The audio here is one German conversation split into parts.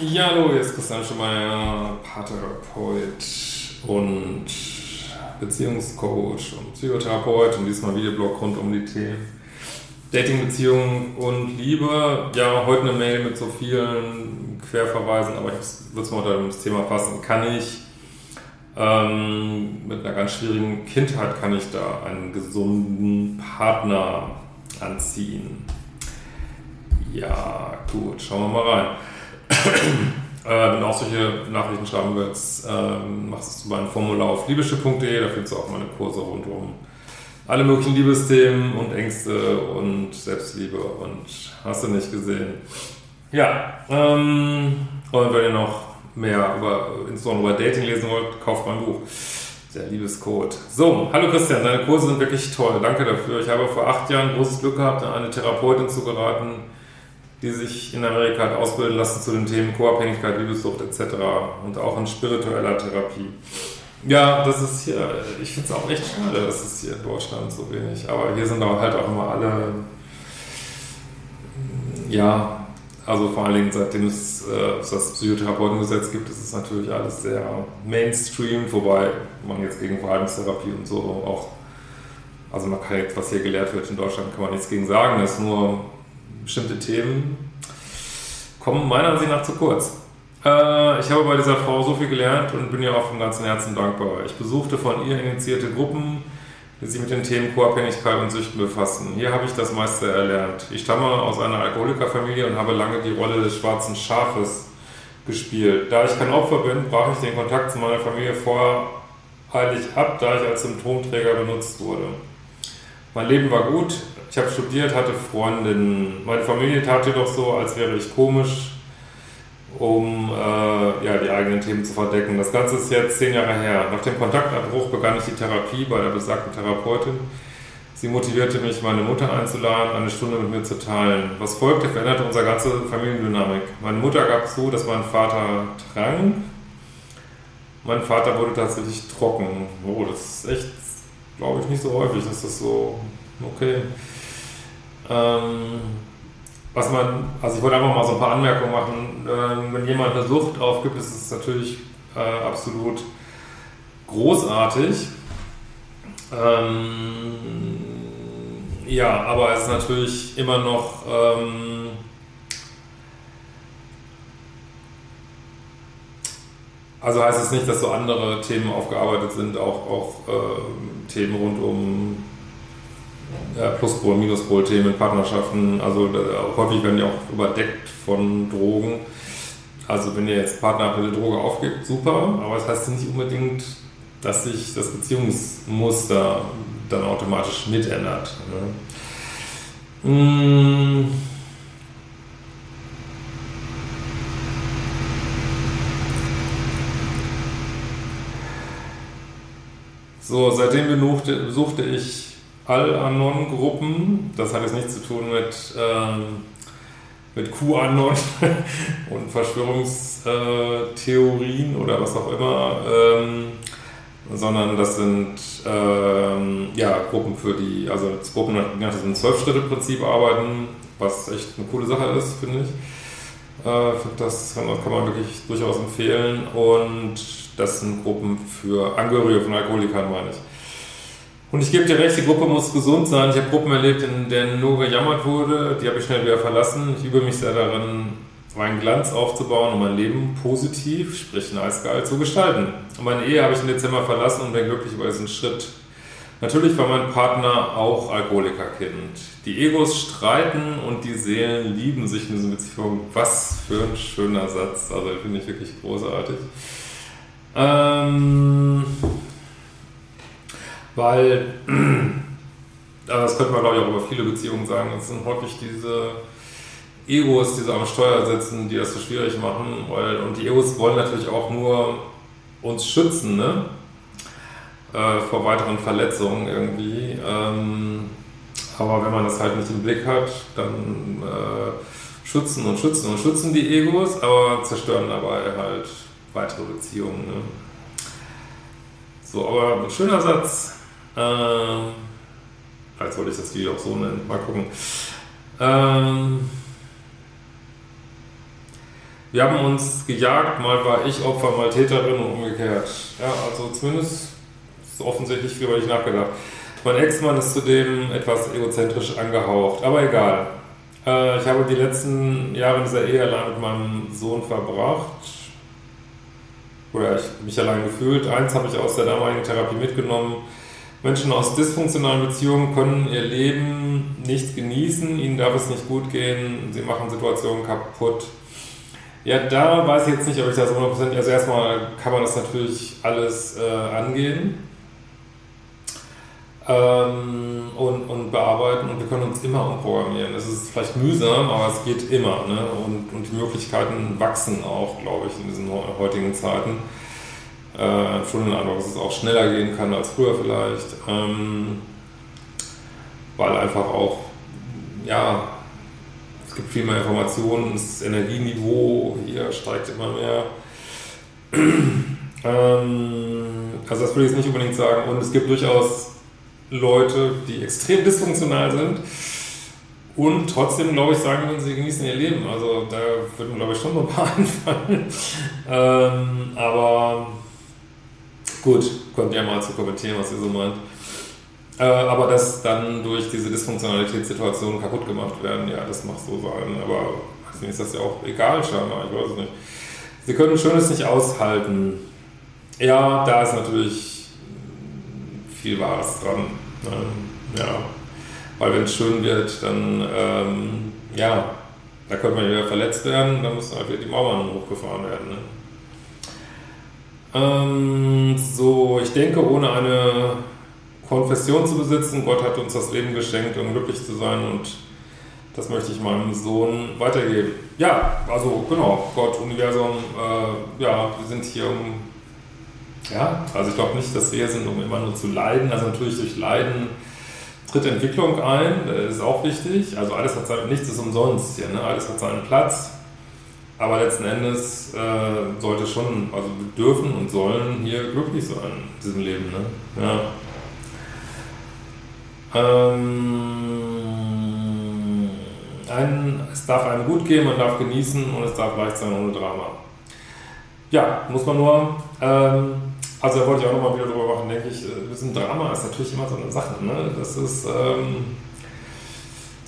Ja, hallo, hier ist Christian Schemeier, Paartherapeut und Beziehungscoach und Psychotherapeut und diesmal Videoblog rund um die Themen Dating, Beziehung und Liebe. Ja, heute eine Mail mit so vielen Querverweisen, aber ich würde es mal unter das Thema fassen. Kann ich ähm, mit einer ganz schwierigen Kindheit kann ich da einen gesunden Partner anziehen? Ja, gut, schauen wir mal rein. Äh, wenn auch solche Nachrichten schreiben willst, ähm, machst du mein Formular auf liebische.de, da findest du auch meine Kurse rund um alle möglichen Liebesthemen und Ängste und Selbstliebe und hast du nicht gesehen. Ja, ähm, und wenn ihr noch mehr über, insbesondere über Dating lesen wollt, kauft mein Buch. Der Liebescode. So, hallo Christian, deine Kurse sind wirklich toll. Danke dafür. Ich habe vor acht Jahren großes Glück gehabt, an eine Therapeutin zu geraten, die sich in Amerika hat ausbilden lassen zu den Themen Co-Abhängigkeit, Liebessucht etc. und auch in spiritueller Therapie. Ja, das ist hier, ich finde es auch echt schade, dass es hier in Deutschland so wenig, aber hier sind auch halt auch immer alle, ja, also vor allen Dingen seitdem es äh, das Psychotherapeutengesetz gibt, ist es natürlich alles sehr Mainstream, wobei man jetzt gegen Verhaltenstherapie und so auch, also man kann jetzt, was hier gelehrt wird in Deutschland, kann man nichts gegen sagen, das ist nur bestimmte Themen kommen meiner Ansicht nach zu kurz. Äh, ich habe bei dieser Frau so viel gelernt und bin ihr auch vom ganzen Herzen dankbar. Ich besuchte von ihr initiierte Gruppen, die sich mit den Themen Co-Abhängigkeit und Süchten befassen. Hier habe ich das meiste erlernt. Ich stamme aus einer Alkoholikerfamilie und habe lange die Rolle des schwarzen Schafes gespielt. Da ich kein Opfer bin, brach ich den Kontakt zu meiner Familie voreilig ab, da ich als Symptomträger benutzt wurde. Mein Leben war gut, ich habe studiert, hatte Freundinnen. Meine Familie tat jedoch so, als wäre ich komisch, um äh, ja, die eigenen Themen zu verdecken. Das Ganze ist jetzt zehn Jahre her. Nach dem Kontaktabbruch begann ich die Therapie bei der besagten Therapeutin. Sie motivierte mich, meine Mutter einzuladen, eine Stunde mit mir zu teilen. Was folgte, veränderte unsere ganze Familiendynamik. Meine Mutter gab zu, dass mein Vater trank. Mein Vater wurde tatsächlich trocken. Oh, das ist echt, glaube ich, nicht so häufig, dass das so okay. Ähm, was man, also ich wollte einfach mal so ein paar Anmerkungen machen. Ähm, wenn jemand eine Sucht aufgibt, ist es natürlich äh, absolut großartig. Ähm, ja, aber es ist natürlich immer noch ähm, also heißt es nicht, dass so andere Themen aufgearbeitet sind, auch, auch äh, Themen rund um ja, Pluspol, Minuspol-Themen, Partnerschaften, also äh, häufig werden die auch überdeckt von Drogen. Also wenn ihr jetzt Partner eine Droge aufgibt, super, aber es das heißt nicht unbedingt, dass sich das Beziehungsmuster dann automatisch mitändert. Ne? Mmh. So, seitdem besuchte, besuchte ich Al-Anon-Gruppen. Das hat jetzt nichts zu tun mit, ähm, mit QAnon und Verschwörungstheorien oder was auch immer, ähm, sondern das sind ähm, ja, Gruppen für die, also Gruppen, nach diesem Zwölf-Schritte-Prinzip arbeiten, was echt eine coole Sache ist, finde ich. Äh, das kann man wirklich durchaus empfehlen und das sind Gruppen für Angehörige von Alkoholikern, meine ich. Und ich gebe dir recht, die Gruppe muss gesund sein. Ich habe Gruppen erlebt, in denen nur gejammert wurde. Die habe ich schnell wieder verlassen. Ich übe mich sehr darin, meinen Glanz aufzubauen und mein Leben positiv, sprich nice geil, zu gestalten. Und meine Ehe habe ich im Dezember verlassen und bin glücklich über diesen Schritt. Natürlich war mein Partner auch Alkoholikerkind. Die Egos streiten und die Seelen lieben sich in diesen Beziehungen. Was für ein schöner Satz. Also finde ich wirklich großartig. Ähm weil das könnte man glaube ich auch über viele Beziehungen sagen, es sind häufig diese Egos, die so am Steuer sitzen, die das so schwierig machen, weil, und die Egos wollen natürlich auch nur uns schützen, ne? Äh, vor weiteren Verletzungen irgendwie. Ähm, aber wenn man das halt nicht im Blick hat, dann äh, schützen und schützen und schützen die Egos, aber zerstören dabei halt weitere Beziehungen. Ne? So, aber ein schöner Satz. Ähm, jetzt wollte ich das Video auch so nennen. Mal gucken. Ähm, wir haben uns gejagt, mal war ich Opfer, mal Täterin und umgekehrt. Ja, also zumindest ist offensichtlich viel über dich nachgedacht. Mein Ex-Mann ist zudem etwas egozentrisch angehaucht, aber egal. Äh, ich habe die letzten Jahre in dieser Ehe allein mit meinem Sohn verbracht. Oder ich mich allein gefühlt. Eins habe ich aus der damaligen Therapie mitgenommen. Menschen aus dysfunktionalen Beziehungen können ihr Leben nicht genießen, ihnen darf es nicht gut gehen, sie machen Situationen kaputt. Ja, da weiß ich jetzt nicht, ob ich das 100%, also erstmal kann man das natürlich alles äh, angehen ähm, und, und bearbeiten und wir können uns immer umprogrammieren. Es ist vielleicht mühsam, aber es geht immer ne? und, und die Möglichkeiten wachsen auch, glaube ich, in diesen heutigen Zeiten. Äh, schon den Eindruck, dass es auch schneller gehen kann als früher vielleicht, ähm, weil einfach auch, ja, gibt viel mehr Informationen, das Energieniveau hier steigt immer mehr. ähm, also das würde ich jetzt nicht unbedingt sagen. Und es gibt durchaus Leute, die extrem dysfunktional sind und trotzdem, glaube ich, sagen würden, sie genießen ihr Leben. Also da würden, glaube ich, schon so ein paar anfangen. ähm, aber gut, könnt ihr mal zu kommentieren, was ihr so meint. Äh, aber dass dann durch diese Dysfunktionalitätssituationen kaputt gemacht werden, ja, das mag so sein. Aber also ist das ja auch egal scheinbar, ich weiß es nicht. Sie können Schönes nicht aushalten. Ja, da ist natürlich viel Wahres dran. Ne? Ja, weil wenn es schön wird, dann, ähm, ja, da könnte man wieder verletzt werden, dann müssen halt wieder die Mauern hochgefahren werden. Ne? Ähm, so, ich denke, ohne eine Konfession zu besitzen. Gott hat uns das Leben geschenkt, um glücklich zu sein und das möchte ich meinem Sohn weitergeben. Ja, also genau, Gott, Universum, äh, ja, wir sind hier um, ja, also ich glaube nicht, dass wir hier sind, um immer nur zu leiden. Also natürlich durch Leiden tritt Entwicklung ein, das ist auch wichtig. Also alles hat sein, nichts ist umsonst hier, ne? alles hat seinen Platz. Aber letzten Endes äh, sollte schon, also wir dürfen und sollen hier glücklich sein in diesem Leben. Ne? Ja. Ähm, ein, es darf einem gut gehen, man darf genießen und es darf leicht sein ohne Drama. Ja, muss man nur. Ähm, also da wollte ich auch nochmal wieder drüber machen, denke ich. Ein bisschen Drama ist natürlich immer so eine Sache. Ne? Das ist, ähm,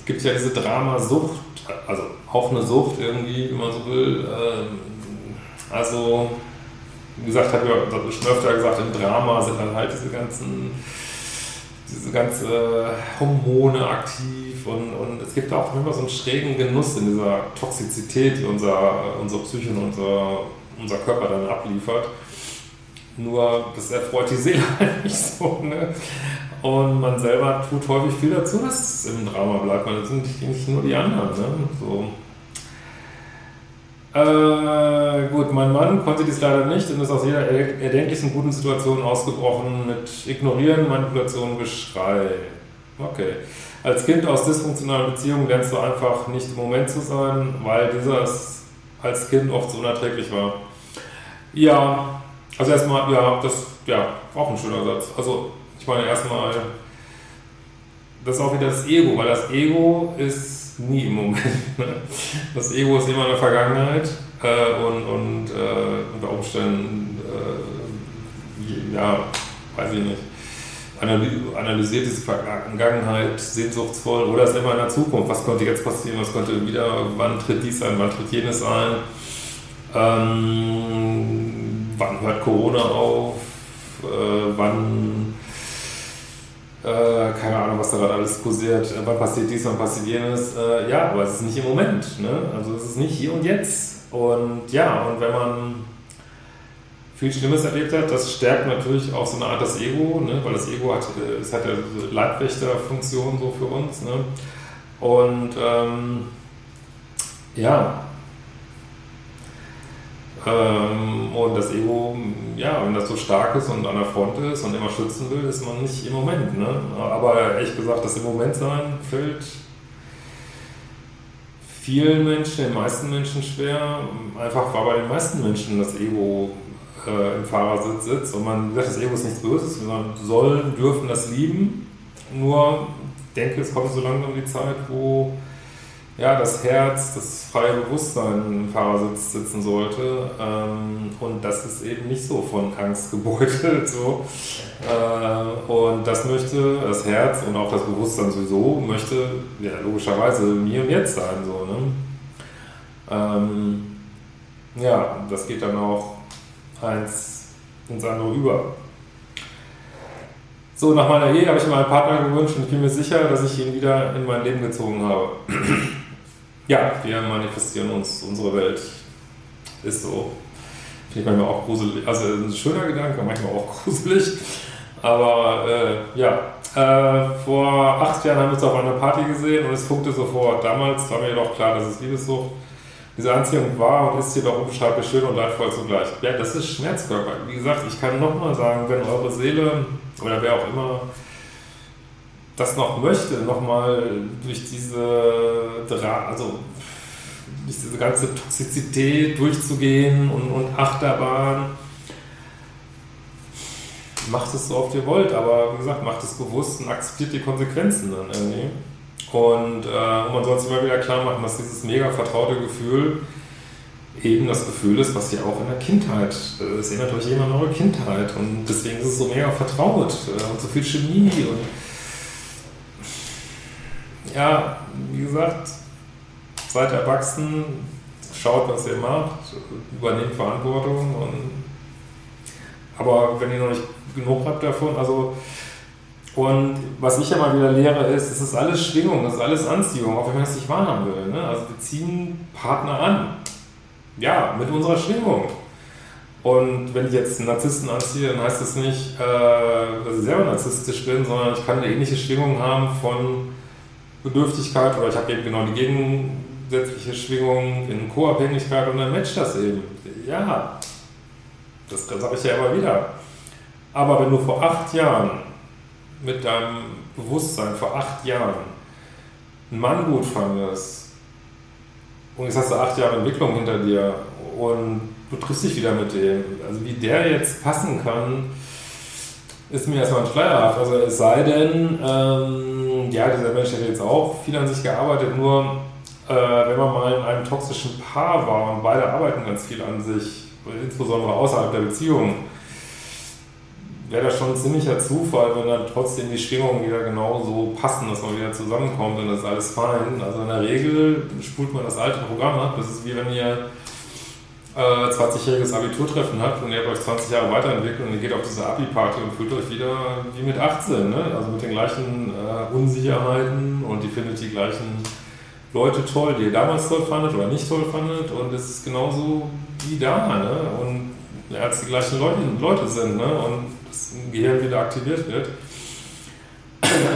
gibt ja diese Dramasucht, also auch eine Sucht irgendwie, wie man so will. Ähm, also, wie gesagt, habe ich schon öfter gesagt, im Drama sind dann halt diese ganzen diese ganze Hormone aktiv und, und es gibt auch immer so einen schrägen Genuss in dieser Toxizität, die unser, unser Psyche und unser, unser Körper dann abliefert. Nur das erfreut die Seele halt nicht so. Ne? Und man selber tut häufig viel dazu, dass es im Drama bleibt. Man sind nicht nur die anderen. Ne? So. Äh, gut, mein Mann konnte dies leider nicht und ist aus jeder erdenklichen guten Situation ausgebrochen mit Ignorieren, Manipulation, Geschrei. Okay. Als Kind aus dysfunktionalen Beziehungen lernst du einfach nicht im Moment zu sein, weil dieses als Kind oft so unerträglich war. Ja, also erstmal, ja, das, ja, auch ein schöner Satz. Also, ich meine erstmal, das ist auch wieder das Ego, weil das Ego ist nie im Moment. Das Ego ist immer in der Vergangenheit äh, und, und äh, unter Umständen, äh, ja, weiß ich nicht, analysiert diese Vergangenheit sehnsuchtsvoll oder ist immer in der Zukunft. Was könnte jetzt passieren? Was könnte wieder, wann tritt dies ein, wann tritt jenes ein? Ähm, wann hört Corona auf? Äh, wann äh, keine Ahnung, was da gerade alles kursiert, äh, wann passiert dies, wann passiert jenes. Äh, ja, aber es ist nicht im Moment. Ne? Also es ist nicht hier und jetzt. Und ja, und wenn man viel Schlimmes erlebt hat. Das stärkt natürlich auch so eine Art das Ego, ne? weil das Ego hat, es hat ja so Leibwächterfunktion so für uns. Ne? Und ähm, ja, ähm, und das Ego, ja, wenn das so stark ist und an der Front ist und immer schützen will, ist man nicht im Moment. Ne? Aber ehrlich gesagt, das im Moment sein fällt vielen Menschen, den meisten Menschen schwer. Einfach weil bei den meisten Menschen das Ego äh, im Fahrersitz sitzt und man sagt, das Ego ist nichts Böses, sondern sollen, dürfen das lieben. Nur, denke, es kommt so langsam die Zeit, wo ja, das Herz, das freie Bewusstsein im Fahrersitz sitzen sollte. Ähm, und das ist eben nicht so von Angst gebeutelt. So. Äh, und das möchte das Herz und auch das Bewusstsein sowieso, möchte ja, logischerweise mir und jetzt sein. So, ne? Ähm, ja, das geht dann auch eins ins andere über. So, nach meiner Ehe habe ich mir einen Partner gewünscht und ich bin mir sicher, dass ich ihn wieder in mein Leben gezogen habe. Ja, wir manifestieren uns unsere Welt. Ist so. Finde ich manchmal auch gruselig. Also ein schöner Gedanke, manchmal auch gruselig. Aber äh, ja, äh, vor acht Jahren haben wir uns auf einer Party gesehen und es funkte sofort. Damals war mir doch klar, dass es Liebessucht diese Anziehung war und ist jedoch unbeschreiblich schön und leidvoll zugleich. Ja, das ist Schmerzkörper. Wie gesagt, ich kann nochmal sagen, wenn eure Seele oder wer auch immer das noch möchte, nochmal durch diese, also durch diese ganze Toxizität durchzugehen und, und Achterbahn, macht es so oft ihr wollt, aber wie gesagt, macht es bewusst und akzeptiert die Konsequenzen dann irgendwie. Und, äh, man soll sich immer wieder klar machen, dass dieses mega vertraute Gefühl eben das Gefühl ist, was ihr auch in der Kindheit, äh, es erinnert euch immer an eure Kindheit und deswegen ist es so mega vertraut äh, und so viel Chemie und ja, wie gesagt, seid erwachsen, schaut, was ihr macht, übernehmt Verantwortung. Und, aber wenn ihr noch nicht genug habt davon, also und was ich ja mal wieder lehre ist, es ist alles Schwingung, es ist alles Anziehung, auch wenn man es nicht wahrhaben will. Ne? Also wir ziehen Partner an. Ja, mit unserer Schwingung. Und wenn ich jetzt einen Narzissten anziehe, dann heißt das nicht, äh, dass ich selber narzisstisch bin, sondern ich kann eine ähnliche Schwingung haben von Bedürftigkeit oder ich habe eben genau die gegensätzliche Schwingung in Co-Abhängigkeit und dann matcht das eben. Ja, das sage ich ja immer wieder. Aber wenn du vor acht Jahren mit deinem Bewusstsein, vor acht Jahren, einen Mann gut fandest und jetzt hast du acht Jahre Entwicklung hinter dir und du triffst dich wieder mit dem, also wie der jetzt passen kann, ist mir erstmal ein schleierhaft. Also es sei denn, ähm, ja, dieser Mensch hätte jetzt auch viel an sich gearbeitet, nur äh, wenn man mal in einem toxischen Paar war und beide arbeiten ganz viel an sich, insbesondere außerhalb der Beziehung, wäre das schon ein ziemlicher Zufall, wenn dann trotzdem die Schwingungen wieder genauso passen, dass man wieder zusammenkommt und das ist alles fein. Also in der Regel spult man das alte Programm ab. Das ist wie wenn ihr 20-jähriges Abiturtreffen habt und ihr habt euch 20 Jahre weiterentwickelt und ihr geht auf diese Abi-Party und fühlt euch wieder wie mit 18, ne? also mit den gleichen äh, Unsicherheiten und ihr findet die gleichen Leute toll, die ihr damals toll fandet oder nicht toll fandet und es ist genauso wie da ne? und ja, als die gleichen Leute, Leute sind ne? und das Gehirn wieder aktiviert wird.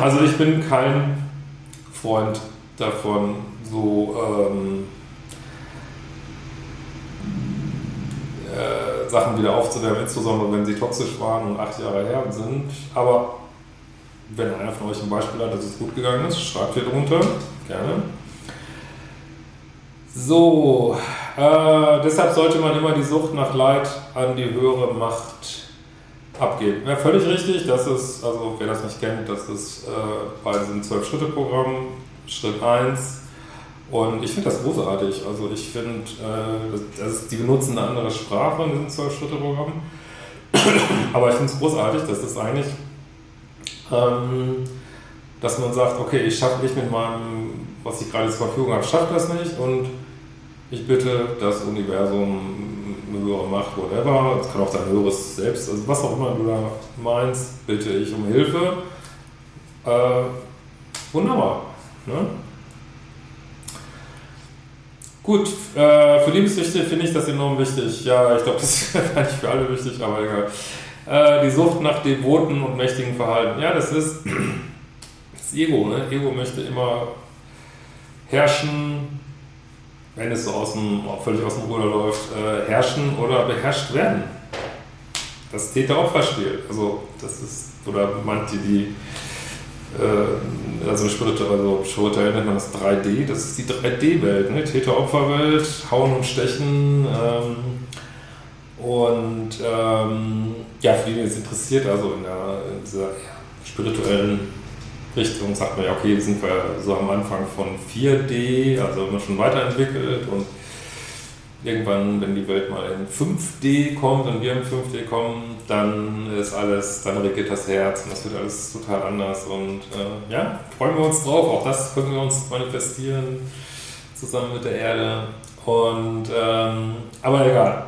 Also ich bin kein Freund davon, so ähm, äh, Sachen wieder aufzuwärmen, insbesondere wenn sie toxisch waren und acht Jahre her sind. Aber wenn einer von euch ein Beispiel hat, dass es gut gegangen ist, schreibt hier drunter. Gerne. So, äh, deshalb sollte man immer die Sucht nach Leid an die höhere Macht abgeben. Ja, völlig richtig, das ist, also wer das nicht kennt, das ist äh, bei diesem 12-Schritte-Programm Schritt 1 und ich finde das großartig. Also ich finde, äh, das, die benutzen eine andere Sprache in diesem Zwölf-Schritte-Programm. Aber ich finde es großartig, dass das eigentlich, ähm, dass man sagt, okay, ich schaffe nicht mit meinem, was ich gerade zur Verfügung habe, schaffe das nicht und ich bitte das Universum, eine höhere Macht, whatever, es kann auch sein höheres Selbst, also was auch immer du da meinst, bitte ich um Hilfe. Äh, wunderbar. Ne? Gut, äh, für Liebessüchte finde ich das enorm wichtig. Ja, ich glaube, das ist nicht für alle wichtig, aber egal. Äh, die Sucht nach devoten und mächtigen Verhalten. Ja, das ist das Ego. Ne? Ego möchte immer herrschen, wenn es so aus dem, völlig aus dem Ruder läuft, äh, herrschen oder beherrscht werden. Das Täter-Opfer-Spiel. Also, das ist, oder manche, die, äh, also spirituell, also spirituell nennt man das 3D, das ist die 3D-Welt, ne? Täter-Opfer-Welt, Hauen und Stechen, ähm, und ähm, ja, für die, die es interessiert, also in, der, in dieser spirituellen Richtung sagt man ja, okay, sind wir so am Anfang von 4D, also immer schon weiterentwickelt und irgendwann, wenn die Welt mal in 5D kommt und wir in 5D kommen, dann ist alles, dann regiert das Herz und das wird alles total anders und äh, ja, freuen wir uns drauf, auch das können wir uns manifestieren zusammen mit der Erde und ähm, aber egal,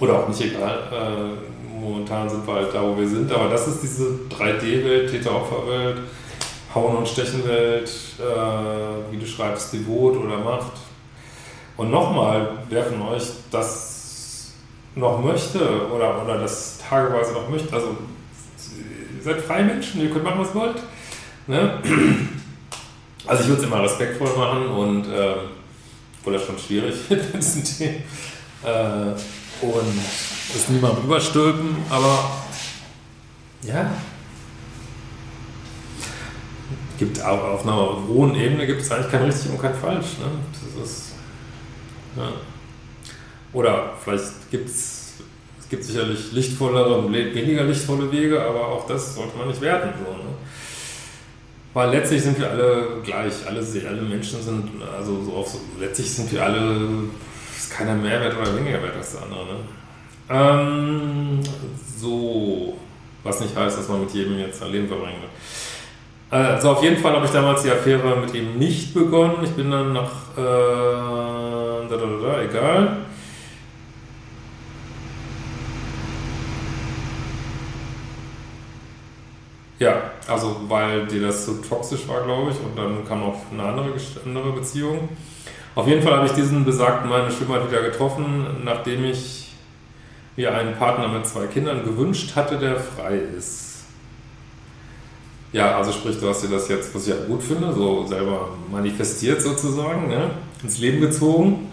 oder auch nicht egal, äh, momentan sind wir halt da, wo wir sind, aber das ist diese 3D-Welt, Täter-Opfer-Welt, Hauen- und Stechenwelt, äh, wie du schreibst, Devot oder Macht. Und nochmal, wer von euch das noch möchte oder, oder das tageweise noch möchte, also ihr seid freie Menschen, ihr könnt machen, was ihr wollt. Ne? Also ich würde es immer respektvoll machen und äh, obwohl das schon schwierig wird, wenn es ein Thema äh, und es niemand überstülpen, aber ja, gibt auch auf einer hohen Ebene gibt es eigentlich kein richtig und kein falsch. Ne? Das ist, ja. Oder vielleicht gibt es es gibt sicherlich lichtvollere und weniger lichtvolle Wege, aber auch das sollte man nicht werten. So, ne? Weil letztlich sind wir alle gleich, alle, alle Menschen sind, also so auf, letztlich sind wir alle, ist keiner mehr wert oder weniger wert als der andere. Ne? Ähm, so, was nicht heißt, dass man mit jedem jetzt ein Leben verbringen wird. Also auf jeden Fall habe ich damals die Affäre mit ihm nicht begonnen. Ich bin dann nach, äh, da, da, da, da, egal. Ja, also weil dir das so toxisch war, glaube ich, und dann kam noch eine andere, andere Beziehung. Auf jeden Fall habe ich diesen besagten Mann schon mal wieder getroffen, nachdem ich mir einen Partner mit zwei Kindern gewünscht hatte, der frei ist. Ja, also sprich, du hast dir das jetzt, was ich ja gut finde, so selber manifestiert sozusagen, ne? ins Leben gezogen.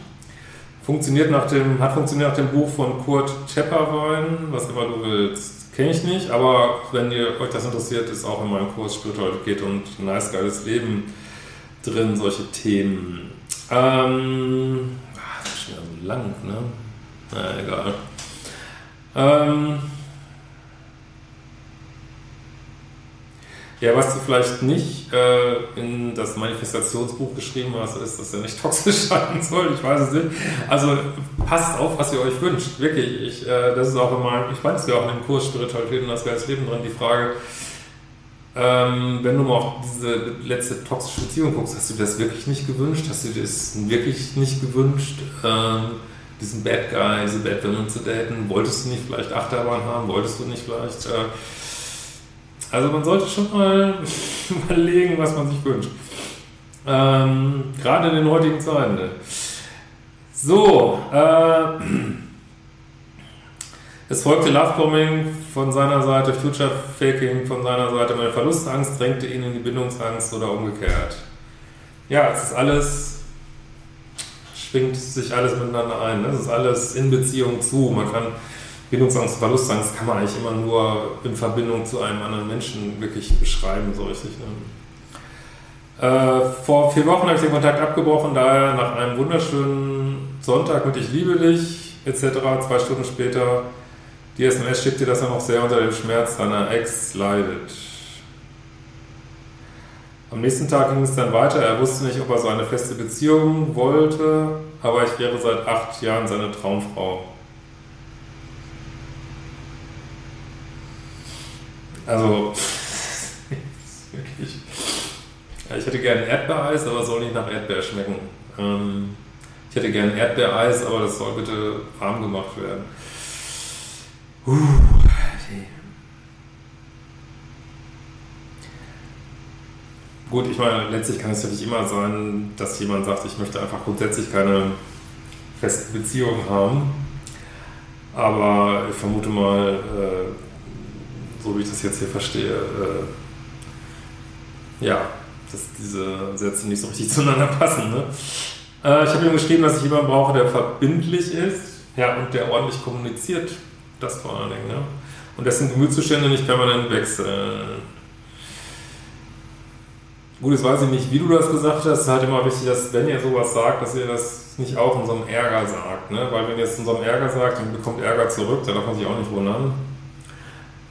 Funktioniert nach dem, hat funktioniert nach dem Buch von Kurt Tepperwein, was immer du willst. Kenne ich nicht, aber wenn ihr euch das interessiert, ist auch in meinem Kurs Spiritualität und nice geiles Leben drin, solche Themen. Ähm, ach, das ist schon lang, ne? Na, egal. Ähm, Ja, was du vielleicht nicht äh, in das Manifestationsbuch geschrieben hast, ist, dass er nicht toxisch sein soll. Ich weiß es nicht. Also passt auf, was ihr euch wünscht. Wirklich. Ich, äh, das ist auch immer, ich weiß ja auch in dem Kurs Spiritualität und das geiles Leben drin, die Frage, ähm, wenn du mal auf diese letzte toxische Beziehung guckst, hast du das wirklich nicht gewünscht? Hast du das wirklich nicht gewünscht? Ähm, diesen Bad Guy, diese Bad Woman zu daten? Wolltest du nicht vielleicht Achterbahn haben? Wolltest du nicht vielleicht... Äh, also man sollte schon mal überlegen, was man sich wünscht. Ähm, gerade in den heutigen Zeiten. Ne? So, äh, es folgte Lovebombing von seiner Seite, Future Faking von seiner Seite, meine Verlustangst drängte ihn in die Bindungsangst oder umgekehrt. Ja, es ist alles, schwingt sich alles miteinander ein. Ne? Es ist alles in Beziehung zu. Man kann Bindungsangst, Verlustangst kann man eigentlich immer nur in Verbindung zu einem anderen Menschen wirklich beschreiben, so richtig. Ne? Äh, vor vier Wochen habe ich den Kontakt abgebrochen, daher nach einem wunderschönen Sonntag mit Ich liebe dich etc. Zwei Stunden später die SMS schickt dir, dass er noch sehr unter dem Schmerz seiner Ex leidet. Am nächsten Tag ging es dann weiter. Er wusste nicht, ob er so eine feste Beziehung wollte, aber ich wäre seit acht Jahren seine Traumfrau. Also, wirklich. Ja, ich hätte gerne Erdbeereis, aber es soll nicht nach Erdbeer schmecken. Ähm, ich hätte gerne Erdbeereis, aber das soll bitte warm gemacht werden. Uh, gut, ich meine, letztlich kann es natürlich immer sein, dass jemand sagt, ich möchte einfach grundsätzlich keine feste Beziehung haben. Aber ich vermute mal, äh, so wie ich das jetzt hier verstehe, äh, ja, dass diese Sätze nicht so richtig zueinander passen. Ne? Äh, ich habe ihm geschrieben, dass ich jemanden brauche, der verbindlich ist ja, und der ordentlich kommuniziert. Das vor allen Dingen. Ne? Und dessen Gemütszustände nicht permanent wechseln. Gut, jetzt weiß ich nicht, wie du das gesagt hast. Es ist halt immer wichtig, dass wenn ihr sowas sagt, dass ihr das nicht auch in so einem Ärger sagt. Ne? Weil wenn ihr es in so einem Ärger sagt und bekommt Ärger zurück, dann darf man sich auch nicht wundern.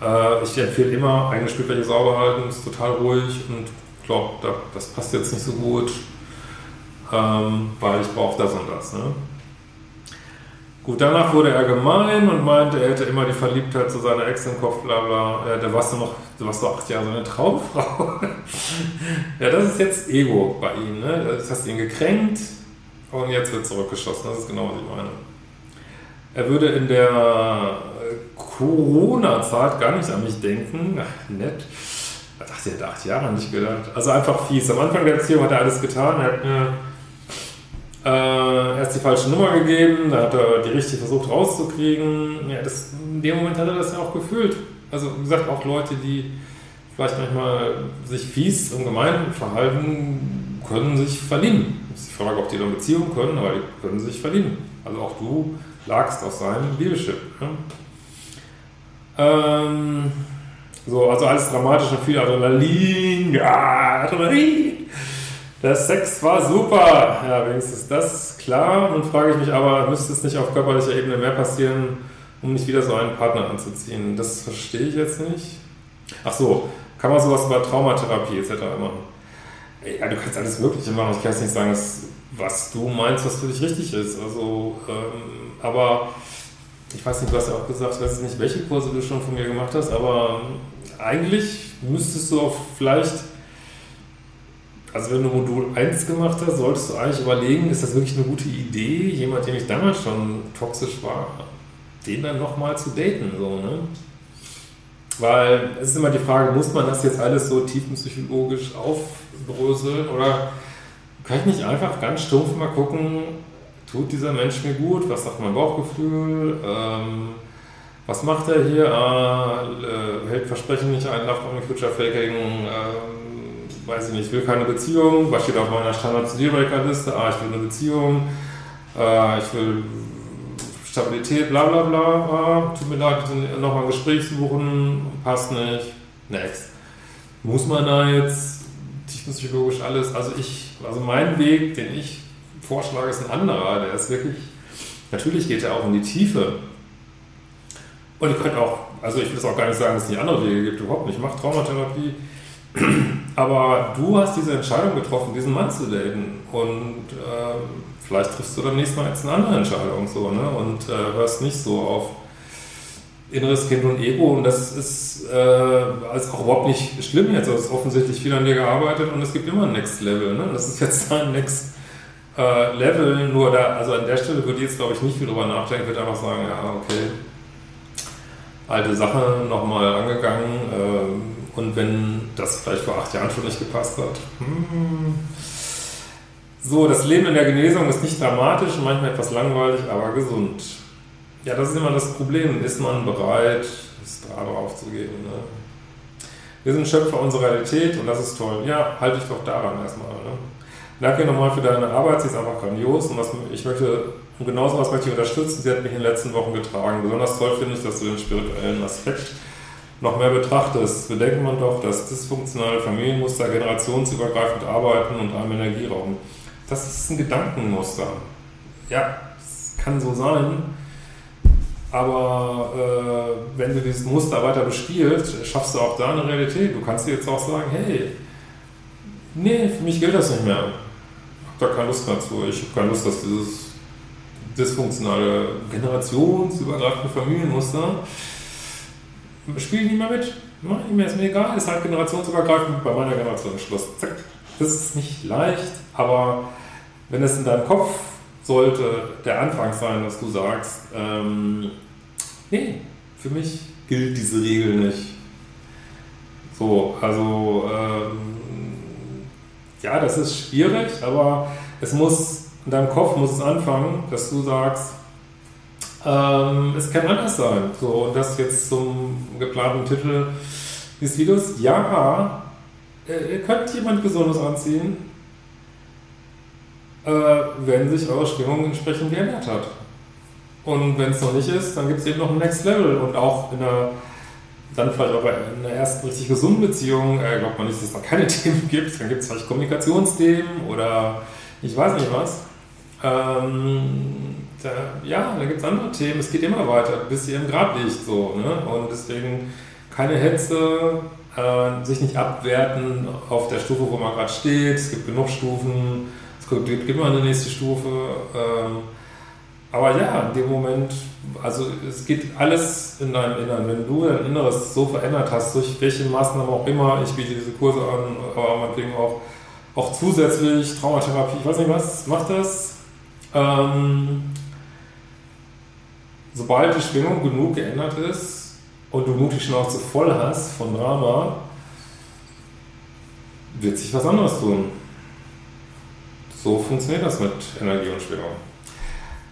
Äh, ich empfehle immer, eigene Spielfläche sauber halten, ist total ruhig und glaube, das passt jetzt nicht so gut, ähm, weil ich brauche das und das. Ne? Gut, danach wurde er gemein und meinte, er hätte immer die Verliebtheit zu seiner Ex im Kopf, bla bla. Ja, da warst du noch, du warst doch acht Jahre so eine Traumfrau. ja, das ist jetzt Ego bei ihm. Ne? Das hast ihn gekränkt und jetzt wird zurückgeschossen. Das ist genau, was ich meine. Er würde in der Corona-Zeit gar nicht an mich denken. Ach, nett. Da dachte er, acht Jahre nicht gedacht. Also einfach fies. Am Anfang der Beziehung hat er alles getan. Er hat mir äh, erst die falsche Nummer gegeben, da hat er die richtige versucht rauszukriegen. Ja, das, in dem Moment hat er das ja auch gefühlt. Also wie gesagt, auch Leute, die vielleicht manchmal sich fies und gemein verhalten, können sich verlieben. Das ist die Frage, ob die dann Beziehungen können, aber die können sich verlieben. Also auch du lagst auf seinem Liebeschip. Ja? Ähm, so, also alles dramatisch und viel Adrenalin. Ja, Adrenalin. Der Sex war super. Ja, wenigstens das klar. Nun frage ich mich aber, müsste es nicht auf körperlicher Ebene mehr passieren, um nicht wieder so einen Partner anzuziehen? Das verstehe ich jetzt nicht. Ach so, kann man sowas über Traumatherapie etc. machen? Ja, du kannst alles Mögliche machen. Ich kann jetzt nicht sagen, dass, was du meinst, was für dich richtig ist. Also, ähm, aber ich weiß nicht, du hast ja auch gesagt, ich weiß nicht, welche Kurse du schon von mir gemacht hast, aber eigentlich müsstest du auch vielleicht also wenn du Modul 1 gemacht hast, solltest du eigentlich überlegen, ist das wirklich eine gute Idee, jemand, der ich damals schon toxisch war, den dann nochmal zu daten, so, ne? Weil es ist immer die Frage, muss man das jetzt alles so tiefenpsychologisch aufbröseln oder kann ich nicht einfach ganz stumpf mal gucken, tut dieser Mensch mir gut, was sagt mein Bauchgefühl, ähm, was macht er hier, äh, hält Versprechen nicht ein, Love Only Future Faking, äh, weiß ich nicht, ich will keine Beziehung, was steht auf meiner Standard-Dealbreaker-Liste? Ah, ich will eine Beziehung, äh, ich will Stabilität, bla bla bla, ah, tut mir leid, nochmal ein Gespräch suchen, passt nicht, next. Muss man da jetzt tiefenpsychologisch alles, also ich, also mein Weg, den ich vorschlage, ist ein anderer, der ist wirklich, natürlich geht er auch in die Tiefe. Und ihr könnt auch, also ich will es auch gar nicht sagen, dass es nicht andere Wege gibt, überhaupt nicht. Ich mache Traumatherapie, aber du hast diese Entscheidung getroffen, diesen Mann zu daten. Und äh, vielleicht triffst du dann nächstes Mal jetzt eine andere Entscheidung so, ne? Und äh, hörst nicht so auf inneres Kind und Ego. Und das ist äh, also auch überhaupt nicht schlimm jetzt. Du hast offensichtlich viel an dir gearbeitet und es gibt immer ein Next Level. Ne? Das ist jetzt ein Next äh, Level. Nur da, also an der Stelle würde ich jetzt, glaube ich, nicht viel drüber nachdenken. Würde einfach sagen, ja, okay, alte Sache nochmal angegangen ähm, und wenn das vielleicht vor acht Jahren schon nicht gepasst hat. Hm. So, das Leben in der Genesung ist nicht dramatisch, manchmal etwas langweilig, aber gesund. Ja, das ist immer das Problem. Ist man bereit, das Drama aufzugeben? Ne? Wir sind Schöpfer unserer Realität und das ist toll. Ja, halte ich doch daran erstmal. Ne? Danke nochmal für deine Arbeit, sie ist einfach grandios und was, ich möchte, und genauso was möchte ich unterstützen, sie hat mich in den letzten Wochen getragen. Besonders toll finde ich, dass du den spirituellen Aspekt noch mehr betrachtest, bedenkt man doch, dass dysfunktionale Familienmuster generationsübergreifend arbeiten und einem Energie rauben. Das ist ein Gedankenmuster. Ja, es kann so sein, aber äh, wenn du dieses Muster weiter bespielst, schaffst du auch da eine Realität. Du kannst dir jetzt auch sagen, hey, nee, für mich gilt das nicht mehr. Da keine Lust mehr zu. Ich habe keine Lust, dass dieses dysfunktionale, generationsübergreifende Familienmuster spiele ich nicht mehr mit. Mach ich mir, ist mir egal, ist halt generationsübergreifend, bei meiner Generation Schluss. Zack. Das ist nicht leicht, aber wenn es in deinem Kopf sollte der Anfang sein, dass du sagst, ähm, nee, für mich gilt diese Regel nicht. So, also ähm, ja, das ist schwierig, aber es muss, in deinem Kopf muss es anfangen, dass du sagst, ähm, es kann anders sein. So, und das jetzt zum geplanten Titel des Videos. Ja, äh, ihr könnt jemand Gesundes anziehen, äh, wenn sich eure Stimmung entsprechend geändert hat. Und wenn es noch nicht ist, dann gibt es eben noch ein Next Level und auch in einer dann vielleicht auch in einer ersten richtig gesunden Beziehung, äh, glaubt man nicht, dass es da keine Themen gibt. Dann gibt es vielleicht Kommunikationsthemen oder ich weiß nicht was. Ähm, da, ja, da gibt es andere Themen. Es geht immer weiter, bis ihr im Grab liegt. So, ne? Und deswegen keine Hetze, äh, sich nicht abwerten auf der Stufe, wo man gerade steht. Es gibt genug Stufen. Es gibt immer eine nächste Stufe. Ähm, aber ja, in dem Moment, also es geht alles in deinem Inneren. Wenn du dein Inneres so verändert hast, durch welche Maßnahmen auch immer, ich biete diese Kurse an, aber meinetwegen auch, auch zusätzlich Traumatherapie, ich weiß nicht was, macht das. Ähm, sobald die Schwingung genug geändert ist und du die Schnauze voll hast von Drama, wird sich was anderes tun. So funktioniert das mit Energie und Schwingung.